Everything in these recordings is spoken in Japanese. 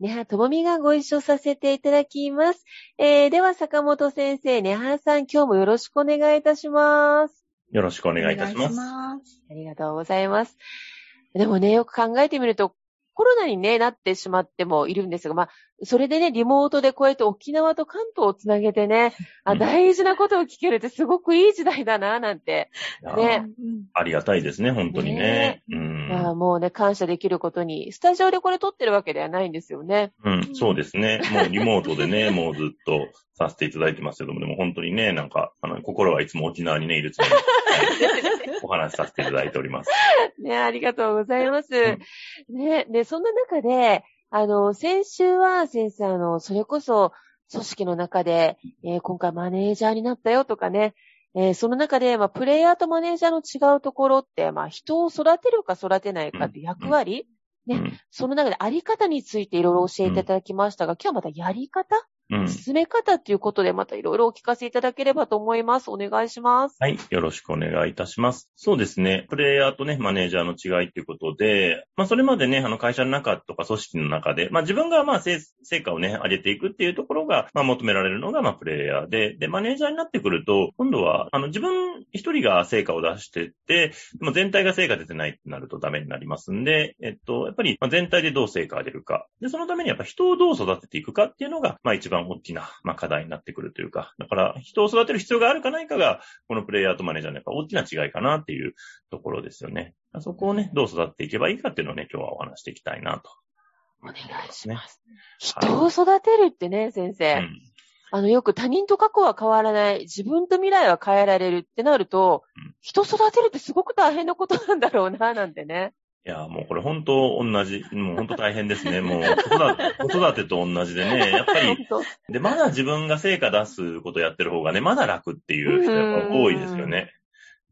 根葉智美がご一緒させていただきます、えー、では坂本先生根葉さん今日もよろしくお願いいたしますよろしくお願いいたします。ますありがとうございます。でもね、よく考えてみると、コロナに、ね、なってしまってもいるんですが、まあ、それでね、リモートでこうやって沖縄と関東をつなげてね、あうん大事なことを聞けるってすごくいい時代だな、なんて。ねありがたいですね、本当にね。ういやん、もうね、感謝できることに、スタジオでこれ撮ってるわけではないんですよね。うん。そうですね。もうリモートでね、もうずっとさせていただいてますけども、でも本当にね、なんか、あの、心はいつも沖縄にね、いるつもりで、は いお話しさせていただいております。ね、ありがとうございます。んね、で、そんな中で、あの、先週は先生、あの、それこそ、組織の中で、えー今回マネージャーになったよとかね、えーその中で、まあ、プレイヤーとマネージャーの違うところって、まあ、人を育てるか育てないかって役割、ねうん。その中であり方についていろいろ教えていただきましたが、今日はまたやり方？うん。進め方っていうことでまたいろいろお聞かせいただければと思います。お願いします。はい。よろしくお願いいたします。そうですね。プレイヤーとね、マネージャーの違いっていうことで、まあ、それまでね、あの、会社の中とか組織の中で、まあ、自分がまあ、成成果をね、上げていくっていうところが、まあ、求められるのが、まあ、プレイヤーで、で、マネージャーになってくると、今度は、あの、自分一人が成果を出してって、でも全体が成果出てないってなるとダメになりますんで、えっと、やっぱり、まあ全体でどう成果が出るか。で、そのためにやっぱ人をどう育てていくかっていうのが、まあ、一番大きな、まあ、課題になってくるというか、だから、人を育てる必要があるかないかが、このプレイヤーとマネージャーのやっぱ大きな違いかなっていうところですよね。そこをね、どう育っていけばいいかっていうのをね、今日はお話していきたいなと。お願いします。はい人を育てるってね、先生。うん。あの、よく他人と過去は変わらない、自分と未来は変えられるってなると、うん人育てるってすごく大変なことなんだろうな、なんてね。いや、もうこれ本当同じ、もう本当大変ですね。もう子育てと同じでね、やっぱり、本で、まだ自分が成果出すことやってる方がね、まだ楽っていう人やっぱ多いですよね。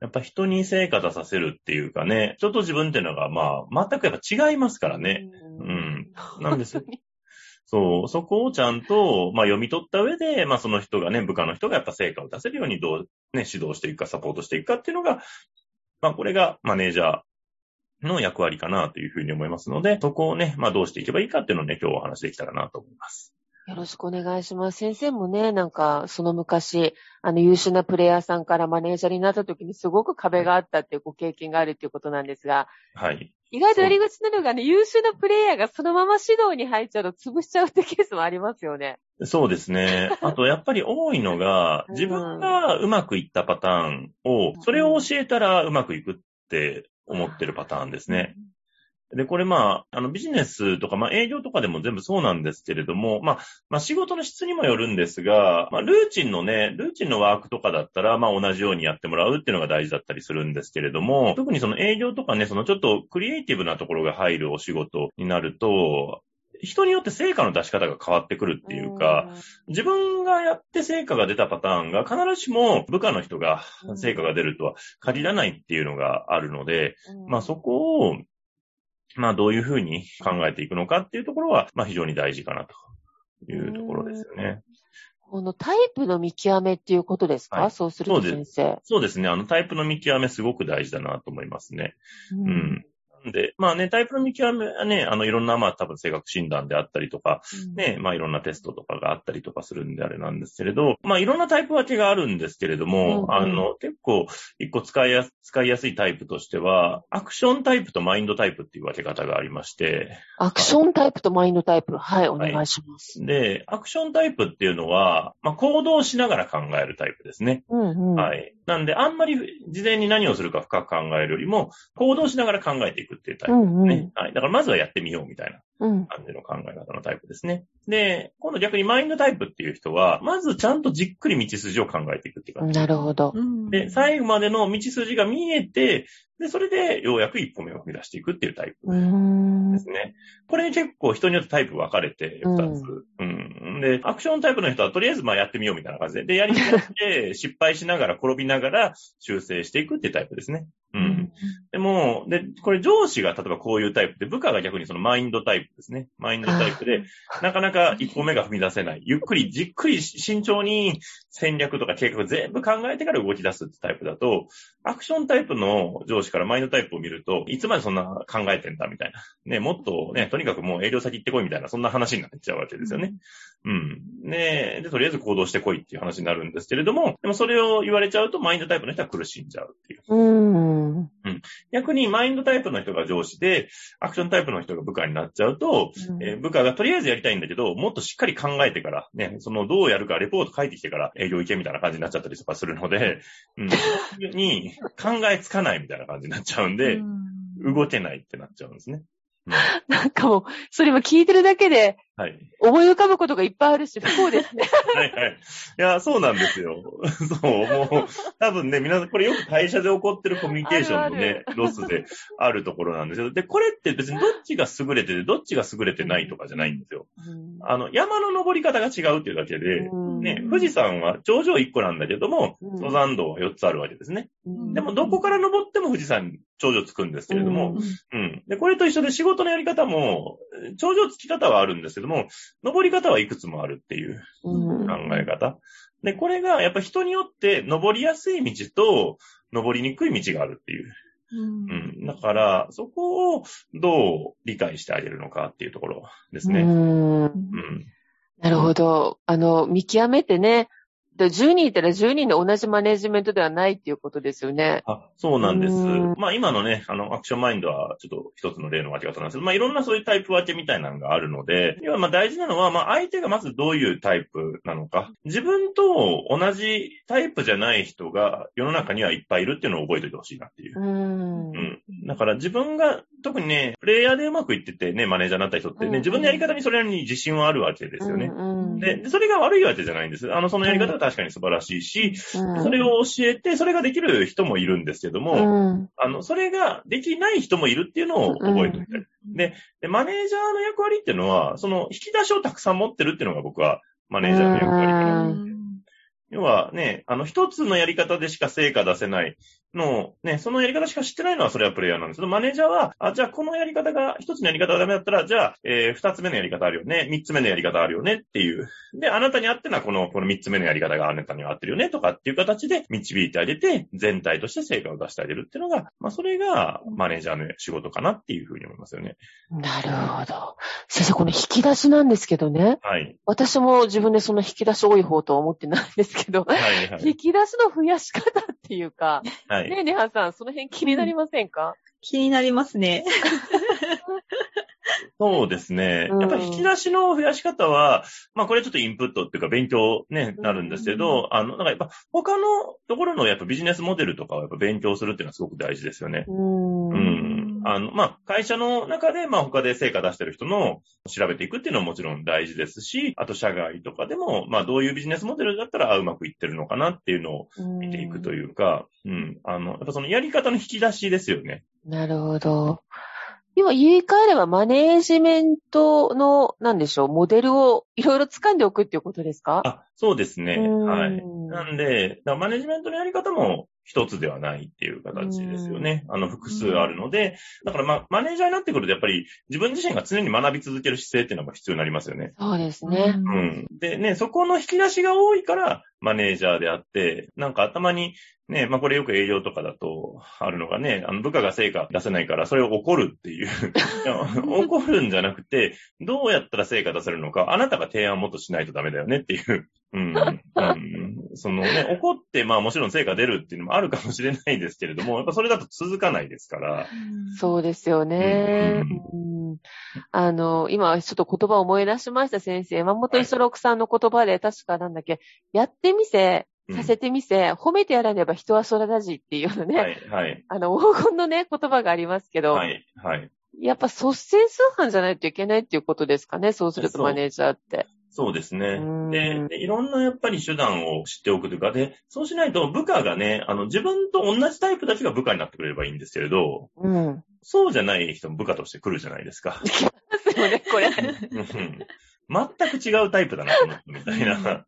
やっぱ人に成果出させるっていうかね、人と自分っていうのがまあ、全くやっぱ違いますからね。ううんん。なんですよそう、そこをちゃんと、まあ読み取った上で、まあその人がね、部下の人がやっぱ成果を出せるようにどうね、指導していくか、サポートしていくかっていうのが、まあこれがマネージャーの役割かなというふうに思いますので、そこをね、まあどうしていけばいいかっていうのをね、今日お話できたらなと思います。よろしくお願いします。先生もね、なんか、その昔、あの、優秀なプレイヤーさんからマネージャーになった時にすごく壁があったっていうご経験があるっていうことなんですが、はい。意外とやり口なのがね、優秀なプレイヤーがそのまま指導に入っちゃうと潰しちゃうってケースもありますよね。そうですね。あと、やっぱり多いのが、うん自分がうまくいったパターンを、それを教えたらうまくいくって思ってるパターンですね。で、これまあ、あのビジネスとか、まあ営業とかでも全部そうなんですけれども、まあ、まあ仕事の質にもよるんですが、まあルーチンのね、ルーチンのワークとかだったら、まあ同じようにやってもらうっていうのが大事だったりするんですけれども、特にその営業とかね、そのちょっとクリエイティブなところが入るお仕事になると、人によって成果の出し方が変わってくるっていうか、自分がやって成果が出たパターンが必ずしも部下の人が成果が出るとは限らないっていうのがあるので、うん、まあそこを、まあどういうふうに考えていくのかっていうところは、まあ非常に大事かなというところですよね。このタイプの見極めっていうことですか、はいそうするとそうで先生。そうですね。あのタイプの見極めすごく大事だなと思いますね。ううん。なんで、まあね、タイプの見極めはね、あの、いろんな、まあ多分性格診断であったりとか、ね、まあいろんなテストとかがあったりとかするんであれなんですけれど、まあいろんなタイプ分けがあるんですけれども、うんうんあの、結構一個使いやす、使いやすいタイプとしては、アクションタイプとマインドタイプっていう分け方がありまして、アクションタイプとマインドタイプ。はい、お願いします。で、アクションタイプっていうのは、まあ行動しながら考えるタイプですね。うんうん。はい。なんで、あんまり事前に何をするか深く考えるよりも、行動しながら考えていくっていうタイプうんね。はい。だからまずはやってみようみたいなうん。感じの考え方のタイプですね。で、今度逆にマインドタイプっていう人は、まずちゃんとじっくり道筋を考えていくっていう感じ。なるほど。うんで、最後までの道筋が見えて、で、それでようやく一歩目を踏み出していくっていうタイプで。すね。これ結構人によってタイプ分かれて、二つ。うん。で、アクションタイプの人はとりあえずまあやってみようみたいな感じで、で、やりやって、失敗しながら転びながら修正していくっていうタイプですね。うん。でも、で、これ上司が例えばこういうタイプで、部下が逆にそのマインドタイプですね。マインドタイプで、なかなか一歩目が踏み出せない。ゆっくり、じっくり慎重に戦略とか計画全部考えてから動き出すってタイプだと、アクションタイプの上司からマインドタイプを見ると、いつまでそんな考えてんだみたいな。ね、もっとね、とにかくもう営業先行ってこいみたいな、そんな話になっちゃうわけですよね。うん。ねで、とりあえず行動してこいっていう話になるんですけれども、でもそれを言われちゃうと、マインドタイプの人は苦しんじゃうっていう。うん。逆にマインドタイプの人が上司で、アクションタイプの人が部下になっちゃうと、えー部下がとりあえずやりたいんだけど、もっとしっかり考えてから、ね、そのどうやるかレポート書いてきてから営業行けみたいな感じになっちゃったりとかするので、うん、に考えつかないみたいな感じになっちゃうんで、動けないってなっちゃうんですね。うん。なんかもう、それ今聞いてるだけではい。思い浮かぶことがいっぱいあるし、不幸ですね。はいはい。いや、そうなんですよ。そう、もう、多分ね、皆さん、これよく会社で起こってるコミュニケーションのね、ロスであるところなんですよ。で、これって別にどっちが優れてて、どっちが優れてないとかじゃないんですよ。あの、山の登り方が違うっていうだけで、うんね、富士山は頂上1個なんだけども、うん登山道は4つあるわけですね。うんでも、どこから登っても富士山に頂上つくんですけれども、うんうん。で、これと一緒で仕事のやり方も、頂上つき方はあるんですけども、登り方はいくつもあるっていううん考え方。で、これがやっぱ人によって登りやすい道と登りにくい道があるっていう。うん。だから、そこをどう理解してあげるのかっていうところですね。うんうん。なるほど。あの、見極めてね、で10人いたら10人で同じマネジメントではないっていうことですよね。あ、そうなんですうん。まあ今のね、あの、アクションマインドはちょっと一つの例の分け方なんですけど、まあいろんなそういうタイプ分けみたいなのがあるので、要はまあ大事なのは、まあ相手がまずどういうタイプなのか、自分と同じタイプじゃない人が世の中にはいっぱいいるっていうのを覚えておいてほしいなっていう。うん。うん。だから自分が、特にね、プレイヤーでうまくいっててね、マネージャーになった人ってうんね、自分のやり方にそれなりに自信はあるわけですよね。うんで、でそれが悪いわけじゃないんです。あの、そのやり方は確かに素晴らしいし、うん。それを教えて、それができる人もいるんですけども、うん。あの、それができない人もいるっていうのを覚えておきたい。でで、マネージャーの役割っていうのは、その引き出しをたくさん持ってるっていうのが僕はマネージャーの役割要はね、あの、一つのやり方でしか成果出せないのを、ね、そのやり方しか知ってないのはそれはプレイヤーなんですけど、マネージャーは、あ、じゃあこのやり方が、一つのやり方がダメだったら、じゃあ、えー二つ目のやり方あるよね、三つ目のやり方あるよねっていう。で、あなたに合ってるのはこの、この三つ目のやり方があなたには合ってるよねとかっていう形で導いてあげて、全体として成果を出してあげるっていうのが、まあ、それがマネージャーの仕事かなっていうふうに思いますよね。なるほど。先生、この引き出しなんですけどね。はい。私も自分でその引き出し多い方とは思ってないんですけど、はい、はい。引き出しの増やし方っていうか、はい。ねえ、ネハさん、その辺気になりませんか、気になりますね。そうですね。うんやっぱり引き出しの増やし方は、まあこれちょっとインプットっていうか勉強ね、なるんですけど、あの、なんかやっぱ他のところのやっぱビジネスモデルとかをやっぱ勉強するっていうのはすごく大事ですよね。う。うんん。あの、まあ会社の中で、まあ他で成果出してる人の調べていくっていうのはもちろん大事ですし、あと社外とかでも、まあどういうビジネスモデルだったらあうまくいってるのかなっていうのを見ていくというか、うん。あの、やっぱそのやり方の引き出しですよね。なるほど。今言い換えればマネージメントの、なんでしょう、モデルをいろいろ掴んでおくっていうことですか？あ、そうですね。うんはい。なんで、マネジメントのやり方も一つではないっていう形ですよね。あの、複数あるので、だからま、マネージャーになってくると、やっぱり自分自身が常に学び続ける姿勢っていうのが必要になりますよね。そうですね。うん。でね、そこの引き出しが多いから、マネージャーであって、なんか頭にね、まあこれよく営業とかだとあるのがね、あの部下が成果出せないからそれを怒るっていう。怒るんじゃなくて、どうやったら成果出せるのか、あなたが提案をもっとしないとダメだよねっていう。うん。うん、そのね、怒って、まあもちろん成果出るっていうのもあるかもしれないですけれども、やっぱそれだと続かないですから。そうですよね。ううんあの、今ちょっと言葉を思い出しました、先生。山本五十六さんの言葉で、確かなんだっけ、やってみせ、うんさせてみせ、褒めてやらねば人は空だじっていうのね、はい、はい、あの、黄金のね、言葉がありますけど、はい、はい。やっぱ率先数犯じゃないといけないっていうことですかね、そうするとマネージャーって。そうですねうん。で、でいろんなやっぱり手段を知っておくというか、で、そうしないと部下がね、あの、自分と同じタイプたちが部下になってくれればいいんですけれど、うん。そうじゃない人も部下として来るじゃないですか。ですよね、これ。うん全く違うタイプだな、この人みたいな。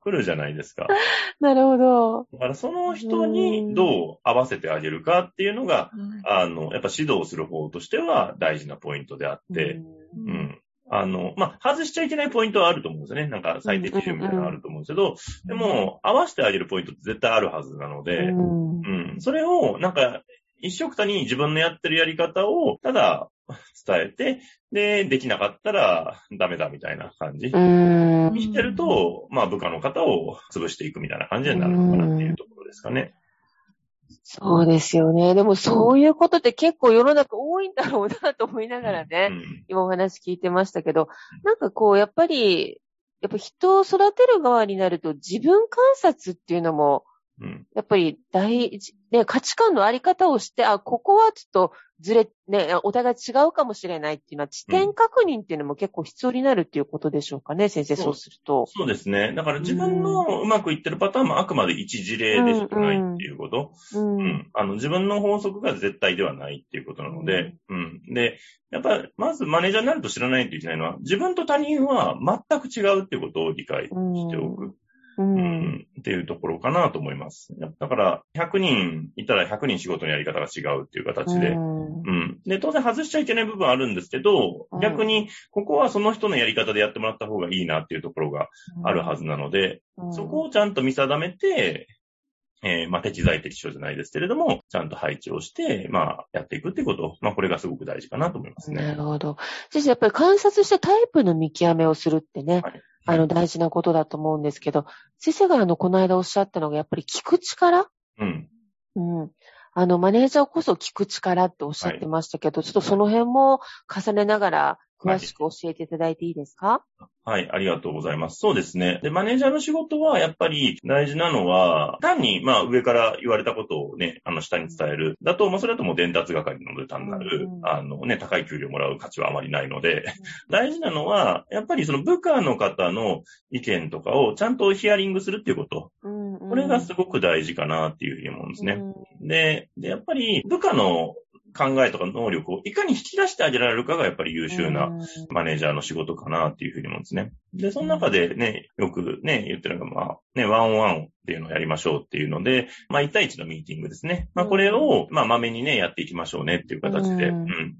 来るじゃないですか。なるほど。だからその人にどう合わせてあげるかっていうのが、あの、やっぱ指導する方としては大事なポイントであって、うんうん。あの、まあ、外しちゃいけないポイントはあると思うんですよね。なんか最低基準みたいなのがあると思うんですけど、でも、合わせてあげるポイントって絶対あるはずなので、うんうん。それを、なんか、一緒くたに自分のやってるやり方を、ただ、伝えて、で、できなかったらダメだみたいな感じうんにしてると、まあ部下の方を潰していくみたいな感じになるのかなっていうところですかね。そうですよね。でもそういうことって結構世の中多いんだろうなと思いながらね、うん今お話聞いてましたけど、なんかこう、やっぱり、やっぱ人を育てる側になると自分観察っていうのも、うん。やっぱり大事、ね、価値観のあり方をして、あ、ここはちょっとずれ、ね、お互い違うかもしれないっていうのは、地点確認っていうのも結構必要になるっていうことでしょうかね、先生、そうそうすると。そうですね。だから自分のうまくいってるパターンもあくまで一事例でしかないっていうこと。う。うんん。あの、自分の法則が絶対ではないっていうことなので、うん。で、やっぱ、まずマネージャーになると知らないといけないのは、自分と他人は全く違うっていうことを理解しておく。う。うんん。っていうところかなと思います。だから、100人いたら100人仕事のやり方が違うっていう形で。うんうん。で、当然外しちゃいけない部分あるんですけどうん、逆に、ここはその人のやり方でやってもらった方がいいなっていうところがあるはずなので、うんそこをちゃんと見定めて、えーまあ、適材適所じゃないですけれども、ちゃんと配置をして、まあ、やっていくっていうこと、まあ、これがすごく大事かなと思いますね。なるほど。先生、やっぱり観察してタイプの見極めをするってね、はいあの、大事なことだと思うんですけど、先生があの、この間おっしゃったのが、やっぱり聞く力？うん。うん。あの、マネージャーこそ聞く力っておっしゃってましたけど、ちょっとその辺も重ねながら、詳しく教えていただいていいですか、はい、ありがとうございます。そうですね。で、マネージャーの仕事は、やっぱり大事なのは、単に、まあ、上から言われたことをね、あの、下に伝える。だと、まあ、それだともう伝達係なので単なるう、んあのね、高い給料もらう価値はあまりないので、大事なのは、やっぱりその部下の方の意見とかをちゃんとヒアリングするっていうこと。うんうんこれがすごく大事かなっていうふうに思うんですね。うんで、で、やっぱり部下の考えとか能力をいかに引き出してあげられるかがやっぱり優秀なうんマネージャーの仕事かなっていうふうに思うんですね。で、その中でね、よくね、言ってるのが、まあ、ね、ワンオンワンっていうのをやりましょうっていうので、まあ、1対1のミーティングですね。まあ、これを、まあ、まめにね、やっていきましょうねっていう形で、ううんん。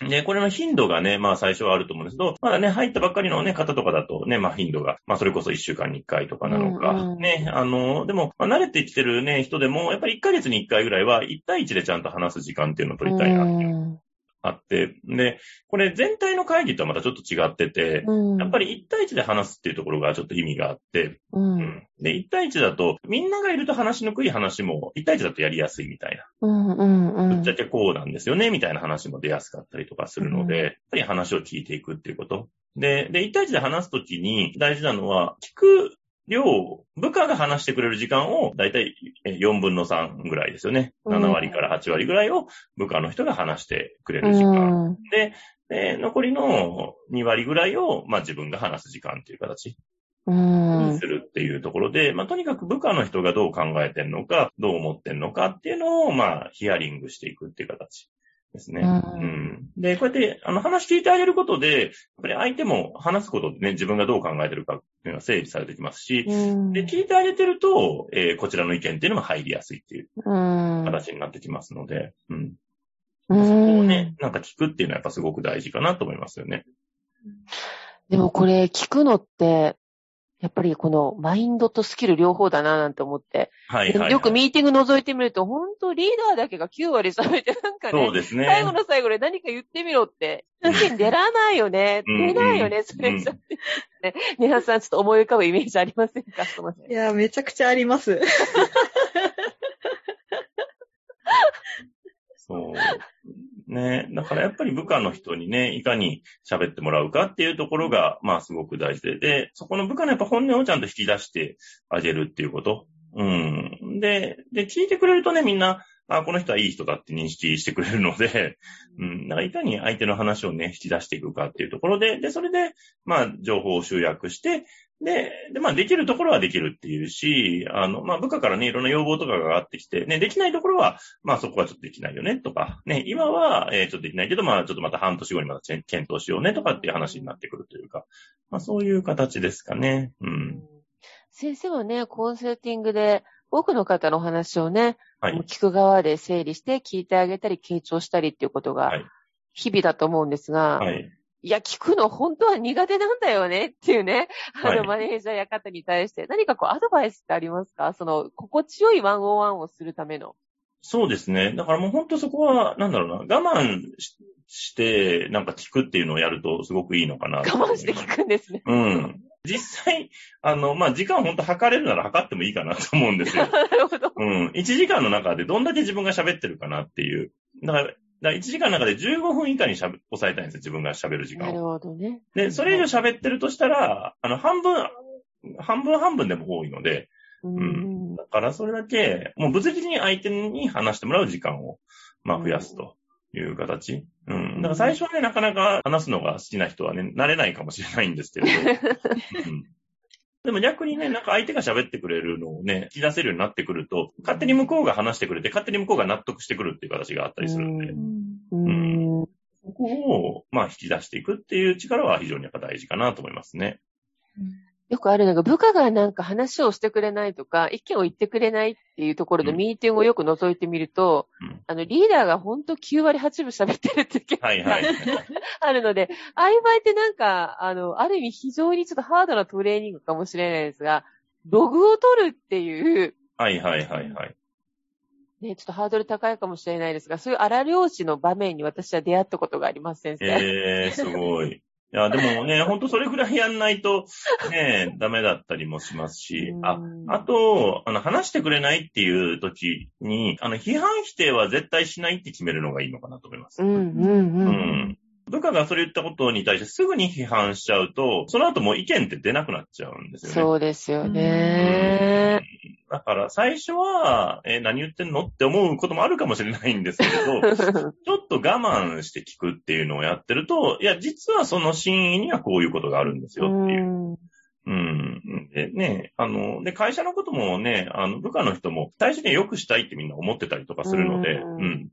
で、これの頻度がね、まあ最初はあると思うんですけど、まだね、入ったばっかりのね、方とかだとね、まあ頻度が、まあそれこそ1週間に1回とかなのか、うんうんね、あの、でも、まあ慣れてきてるね、人でも、やっぱり1ヶ月に1回ぐらいは、1対1でちゃんと話す時間っていうのを取りたいなっていうのがあって、で、これ全体の会議とはまたちょっと違ってて、うんやっぱり1対1で話すっていうところがちょっと意味があって、ううんん。で、1対1だと、みんながいると話しにくい話も、1対1だとやりやすいみたいな。うんうんうんぶっちゃけこうなんですよね、みたいな話も出やすかったりとかするので、うんやっぱり話を聞いていくっていうこと。で、で、1対1で話すときに大事なのは、聞く量、部下が話してくれる時間を、だいたい4分の3ぐらいですよね。うん7割から8割ぐらいを部下の人が話してくれうる時間。んで、で残りの2割ぐらいを、まあ自分が話す時間っていう形うんにするっていうところで、まあとにかく部下の人がどう考えてんのか、どう思ってんのかっていうのを、まあヒアリングしていくっていう形ですね。うんうんで、こうやって、あの、話聞いてあげることで、やっぱり相手も話すことでね、自分がどう考えてるかっていうのは整理されてきますし、うんで、聞いてあげてると、えーこちらの意見っていうのも入りやすいっていううん形になってきますので、うん。うそこをんね、なんか聞くっていうのはやっぱすごく大事かなと思いますよね。でもこれ聞くのって、やっぱりこのマインドとスキル両方だななんて思って。はいはい、はい。よくミーティング覗いてみると、本当リーダーだけが9割喋ってなんかね、そうですね。最後の最後で何か言ってみろって。出らないよね。うん出ないよね、それじゃ。ね、ネハさんちょっと思い浮かぶイメージありませんか？いや、めちゃくちゃあります。そう。ね。だからやっぱり部下の人にね、いかに喋ってもらうかっていうところが、まあすごく大事で、で、そこの部下のやっぱ本音をちゃんと引き出してあげるっていうこと。うん。で、で、聞いてくれるとね、みんな、あ、この人はいい人だって認識してくれるので、うん。だからいかに相手の話をね、引き出していくかっていうところで、で、それで、まあ、情報を集約して、で、で、まあ、できるところはできるっていうし、あの、まあ、部下からね、いろんな要望とかが上がってきて、ね、できないところは、まあ、そこはちょっとできないよね、とか、ね、今は、えー、ちょっとできないけど、まあ、ちょっとまた半年後にまた検討しようね、とかっていう話になってくるというか、まあ、そういう形ですかね。うん。先生はね、コンサルティングで多くの方のお話をね、はい。聞く側で整理して聞いてあげたり、傾聴したりっていうことがはい日々だと思うんですが、はい。いや、聞くの本当は苦手なんだよねっていうね、あの、はいマネージャーや方に対して何かこうアドバイスってありますか？その、心地よいワンオンワンをするための。そうですね。だからもう本当そこは、なんだろうな、我慢しして、なんか聞くっていうのをやるとすごくいいのかな我慢して聞くんですね。うん。実際、あの、まあ、時間を本当測れるなら測ってもいいかなと思うんですよ。なるほど。うん。1時間の中でどんだけ自分が喋ってるかなっていう。だから、だから1時間の中で15分以下にしゃべ抑えたいんですよ、自分が喋る時なる間を。ほどね。で、それ以上喋ってるとしたら、あの、半分、半分半分でも多いので、うん。だからそれだけ、もう物理的に相手に話してもらう時間を、まあ、増やすという形。うん。だから最初はね、なかなか話すのが好きな人はね、慣れないかもしれないんですけれど。うんでも逆にね、なんか相手が喋ってくれるのをね、引き出せるようになってくると、勝手に向こうが話してくれて、勝手に向こうが納得してくるっていう形があったりするんで、うん。うんそこを、まあ、引き出していくっていう力は非常にやっぱ大事かなと思いますね。よくあるのが、部下がなんか話をしてくれないとか、意見を言ってくれないっていうところでうんミーティングをよく覗いてみると、うんあの、リーダーがほんと9割8分喋ってるっていうはいはい。あるので、ああいう場合ってなんか、あの、ある意味非常にちょっとハードなトレーニングかもしれないですが、ログを取るっていう、はいはいはいはい。ね、ちょっとハードル高いかもしれないですが、そういう荒漁師の場面に私は出会ったことがあります、先生。えー、すごい。いや、でもね、ほんとそれぐらいやんないと、ね、ダメだったりもしますし、あ、うんあと、あの、話してくれないっていう時に、あの、批判否定は絶対しないって決めるのがいいのかなと思います。うん、うん、う。うんん。部下がそれ言ったことに対してすぐに批判しちゃうと、その後もう意見って出なくなっちゃうんですよね。そうですよね。だから最初は、えー何言ってんのって思うこともあるかもしれないんですけれど、ちょっと我慢して聞くっていうのをやってると、いや、実はその真意にはこういうことがあるんですよっていう。うんうん。でね、あの、で、会社のこともね、あの、部下の人も最初に良くしたいってみんな思ってたりとかするので、うんうん。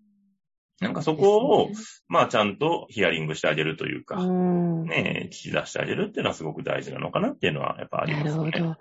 なんかそこを、まあちゃんとヒアリングしてあげるというか、うんね、聞き出してあげるっていうのはすごく大事なのかなっていうのはやっぱありなるほますよね。ど。あ、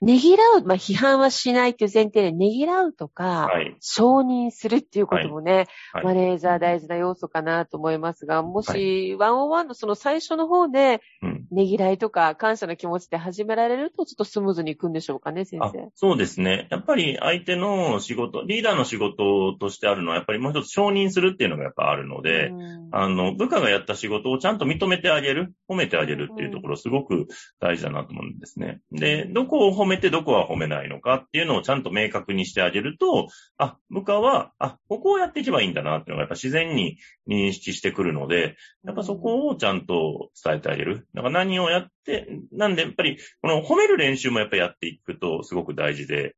ねぎらう、まあ、批判はしないっていう前提で、ねぎらうとか、はい。承認するっていうこともね、はいマネージャー大事な要素かなと思いますが、もし、ワンオンワンのその最初の方で、うん。ねぎらいとか感謝の気持ちで始められると、ちょっとスムーズにいくんでしょうかね、先あ生。そうですね。やっぱり相手の仕事、リーダーの仕事としてあるのは、やっぱりもう一つ承認するっていうのがやっぱあるので、うんあの、部下がやった仕事をちゃんと認めてあげる、褒めてあげるっていうところすごく大事だなと思うんですね。で、どこを褒めてどこは褒めないのかっていうのをちゃんと明確にしてあげると、あ、部下は、あ、ここをやっていけばいいんだなっていうのがやっぱ自然に認識してくるので、やっぱそこをちゃんと伝えてあげる。だから何をやって、なんでやっぱり、この褒める練習もやっぱりやっていくとすごく大事で、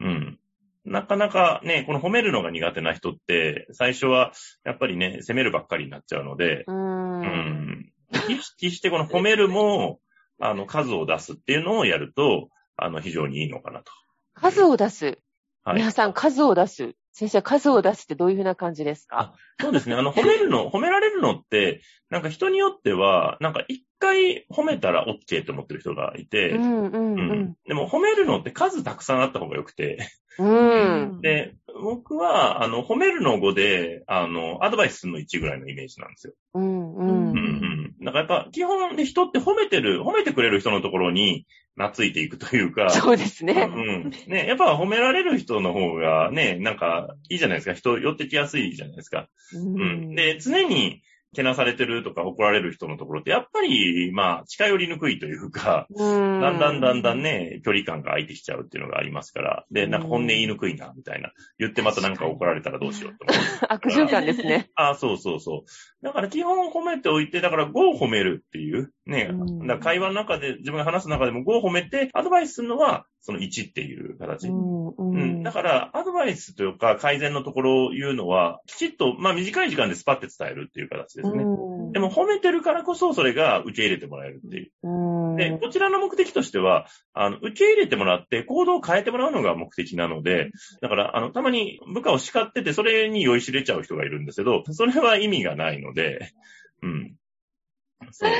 うん。なかなかね、この褒めるのが苦手な人って、最初はやっぱりね、責めるばっかりになっちゃうので、う。うんん。意識してこの褒めるも、あの、数を出すっていうのをやると、あの、非常にいいのかなと。数を出す。はい。皆さん、数を出す。先生、数を出すってどういうふうな感じですか？そうですね。あの、褒めるの、褒められるのって、なんか人によっては、なんか一回褒めたら OK って思ってる人がいて、うん、うん、ううんん。でも褒めるのって数たくさんあった方が良くて、うん。で、僕は、あの、褒めるの5で、あの、アドバイスするの1ぐらいのイメージなんですよ。うん、う。うんんうん。だからやっぱ、基本で人って褒めてる、褒めてくれる人のところに懐いていくというか。そうですね。うん。ね、やっぱ褒められる人の方がね、なんかいいじゃないですか。人寄ってきやすいじゃないですか。ううん。で、常に、けなされてるとか怒られる人のところって、やっぱり、まあ、近寄りにくいというか、うんだんだんだんだん。ね、距離感が空いてきちゃうっていうのがありますから、で、なんか本音言いにくいな、みたいな。言ってまたなんか怒られたらどうしようって思う。悪循環ですね。あそうそうそう。だから基本褒めておいて、だから5を褒めるっていう、ね、会話の中で、自分が話す中でも5を褒めて、アドバイスするのは、その1っていう形。うんううんん。だから、アドバイスというか、改善のところを言うのは、きちっと、まあ短い時間でスパッて伝えるっていう形ですね。うんでも褒めてるからこそ、それが受け入れてもらえるっていう。うんで、こちらの目的としては、あの、受け入れてもらって行動を変えてもらうのが目的なので、だから、あの、たまに部下を叱ってて、それに酔いしれちゃう人がいるんですけど、それは意味がないので、うん。そう。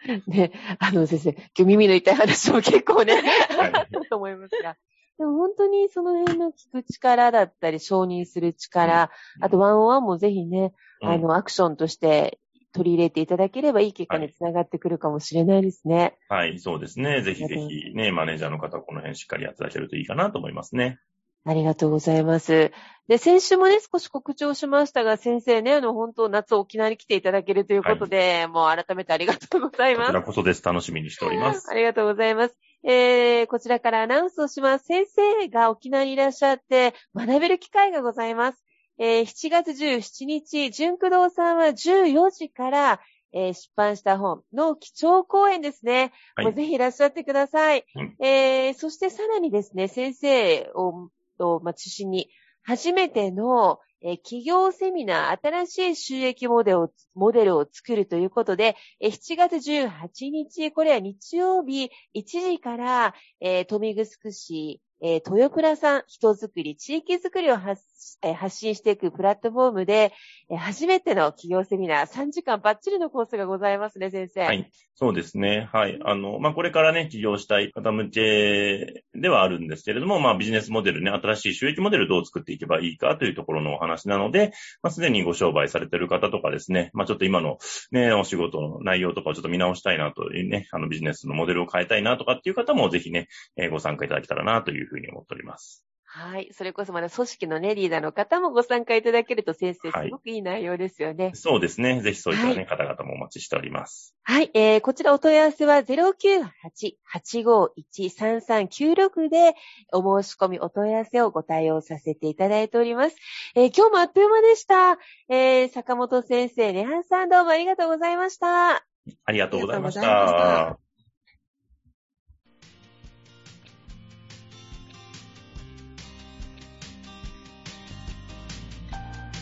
ね、あの先生、今日耳の痛い話も結構ね、はい あったと思いますが。でも本当にその辺の聞く力だったり、承認する力、あとワンオンワンもぜひね、うんあの、アクションとして取り入れていただければいい結果につながってくるかもしれないですね。はい、そうですね。ぜひぜひね、マネージャーの方、この辺しっかりやっていただけるといいかなと思いますね。ありがとうございます。で、先週もね、少し告知をしましたが、先生ね、あの、本当、夏沖縄に来ていただけるということで、もう改めてありがとうございますこち。らこそです。楽しみにしております。ありがとうございます。えー、こちらからアナウンスをします。先生が沖縄にいらっしゃって学べる機会がございます。えー、7月17日、純駆動さんは14時から、えー出版した本の基調講演ですね。はいぜひいらっしゃってください。うんえー、そしてさらにですね、先生を、をま、中心に、初めての、えー企業セミナー、新しい収益モデルを、モデルを作るということで、えー7月18日、これは日曜日1時から、えー、富城市、えー豊倉さん、人づくり、地域づくりを発,、えー発信していくプラットフォームで、えー初めての企業セミナー、3時間バッチリのコースがございますね、先生。はい。そうですね。はい。あの、まあ、これからね、起業したい方向けではあるんですけれども、まあ、ビジネスモデルね、新しい収益モデルどう作っていけばいいかというところのお話なので、まあ、すでにご商売されてる方とかですね、まあ、ちょっと今のね、お仕事の内容とかをちょっと見直したいなというね、あの、ビジネスのモデルを変えたいなとかっていう方もぜひね、えーご参加いただけたらなというふうに思っております。はい。それこそまだ組織のね、リーダーの方もご参加いただけると先生、はいすごくいい内容ですよね。そうですね。ぜひそういったね、はい方々もお待ちしております。はい。えー、こちらお問い合わせは098-851-3396でお申し込みお問い合わせをご対応させていただいております。えー、今日もあっという間でした。えー、坂本先生、ネハンさんどうもありがとうございました。ありがとうございましありがとうございまた。